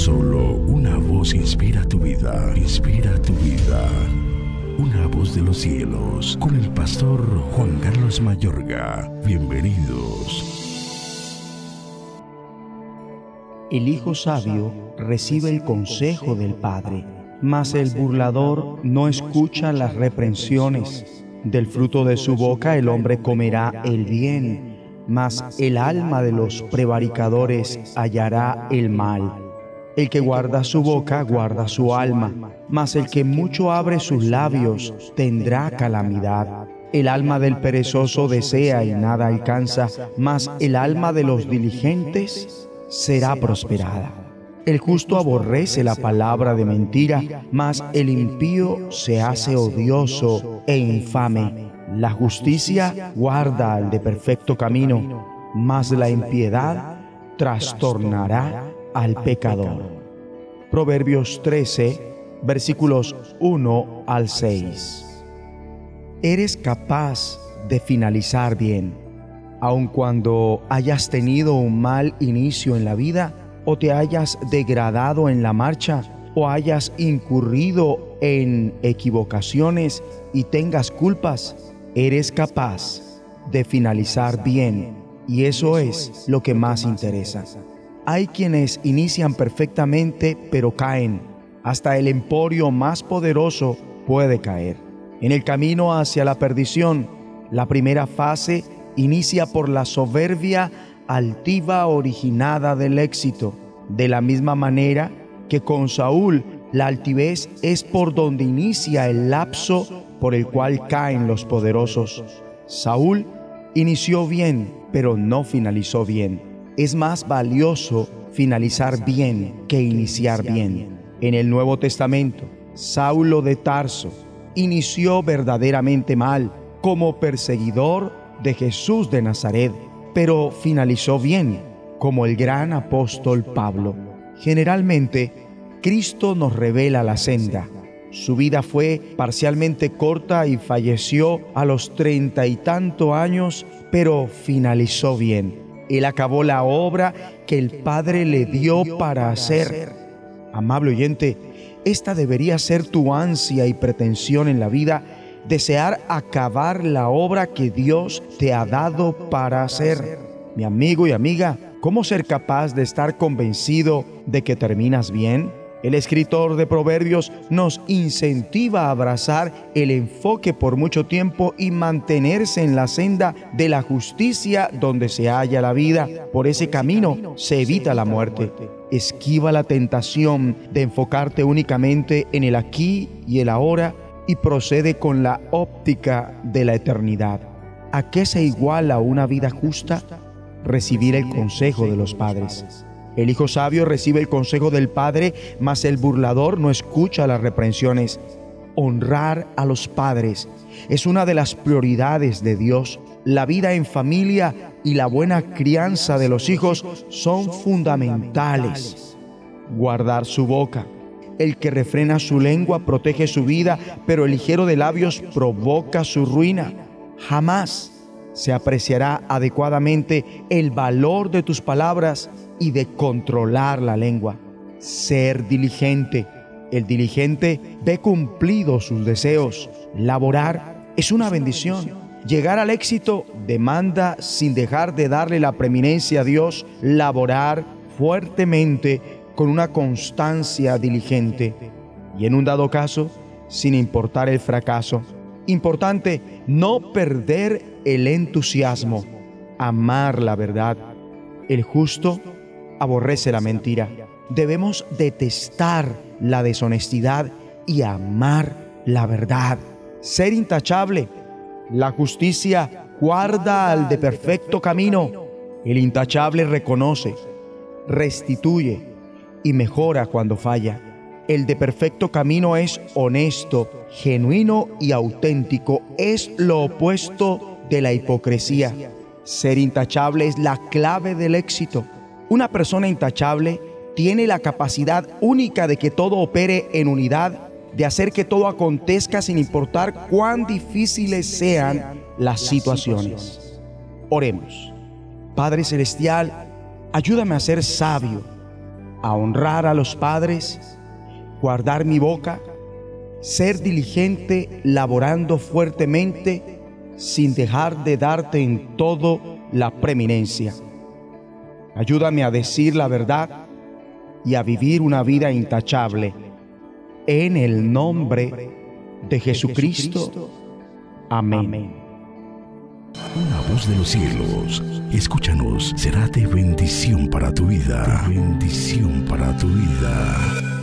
Solo una voz inspira tu vida, inspira tu vida. Una voz de los cielos, con el pastor Juan Carlos Mayorga. Bienvenidos. El hijo sabio recibe el consejo del padre, mas el burlador no escucha las reprensiones. Del fruto de su boca el hombre comerá el bien, mas el alma de los prevaricadores hallará el mal. El que guarda su boca guarda su alma, mas el que mucho abre sus labios tendrá calamidad. El alma del perezoso desea y nada alcanza, mas el alma de los diligentes será prosperada. El justo aborrece la palabra de mentira, mas el impío se hace odioso e infame. La justicia guarda al de perfecto camino, mas la impiedad trastornará al pecador. Proverbios 13, versículos 1 al 6. Eres capaz de finalizar bien, aun cuando hayas tenido un mal inicio en la vida o te hayas degradado en la marcha o hayas incurrido en equivocaciones y tengas culpas, eres capaz de finalizar bien y eso es lo que más interesa. Hay quienes inician perfectamente pero caen. Hasta el emporio más poderoso puede caer. En el camino hacia la perdición, la primera fase inicia por la soberbia altiva originada del éxito. De la misma manera que con Saúl, la altivez es por donde inicia el lapso por el cual caen los poderosos. Saúl inició bien, pero no finalizó bien es más valioso finalizar bien que iniciar bien. En el Nuevo Testamento, Saulo de Tarso inició verdaderamente mal como perseguidor de Jesús de Nazaret, pero finalizó bien como el gran apóstol Pablo. Generalmente, Cristo nos revela la senda. Su vida fue parcialmente corta y falleció a los treinta y tanto años, pero finalizó bien él acabó la obra que el Padre le dio para hacer. Amable oyente, esta debería ser tu ansia y pretensión en la vida, desear acabar la obra que Dios te ha dado para hacer. Mi amigo y amiga, ¿cómo ser capaz de estar convencido de que terminas bien? El escritor de Proverbios nos incentiva a abrazar el enfoque por mucho tiempo y mantenerse en la senda de la justicia donde se halla la vida. Por ese camino se evita la muerte. Esquiva la tentación de enfocarte únicamente en el aquí y el ahora y procede con la óptica de la eternidad. ¿A qué se iguala una vida justa? Recibir el consejo de los padres. El hijo sabio recibe el consejo del padre, mas el burlador no escucha las reprensiones. Honrar a los padres es una de las prioridades de Dios. La vida en familia y la buena crianza de los hijos son fundamentales. Guardar su boca. El que refrena su lengua protege su vida, pero el ligero de labios provoca su ruina. Jamás se apreciará adecuadamente el valor de tus palabras y de controlar la lengua. Ser diligente. El diligente ve cumplidos sus deseos. Laborar es una bendición. Llegar al éxito demanda, sin dejar de darle la preeminencia a Dios, laborar fuertemente con una constancia diligente. Y en un dado caso, sin importar el fracaso. Importante no perder el entusiasmo, amar la verdad. El justo aborrece la mentira. Debemos detestar la deshonestidad y amar la verdad. Ser intachable. La justicia guarda al de perfecto camino. El intachable reconoce, restituye y mejora cuando falla. El de perfecto camino es honesto, genuino y auténtico. Es lo opuesto de la hipocresía. Ser intachable es la clave del éxito. Una persona intachable tiene la capacidad única de que todo opere en unidad, de hacer que todo acontezca sin importar cuán difíciles sean las situaciones. Oremos. Padre Celestial, ayúdame a ser sabio, a honrar a los padres, guardar mi boca, ser diligente laborando fuertemente sin dejar de darte en todo la preeminencia. Ayúdame a decir la verdad y a vivir una vida intachable. En el nombre de Jesucristo. Amén. Una voz de los cielos, escúchanos, será de bendición para tu vida. De bendición para tu vida.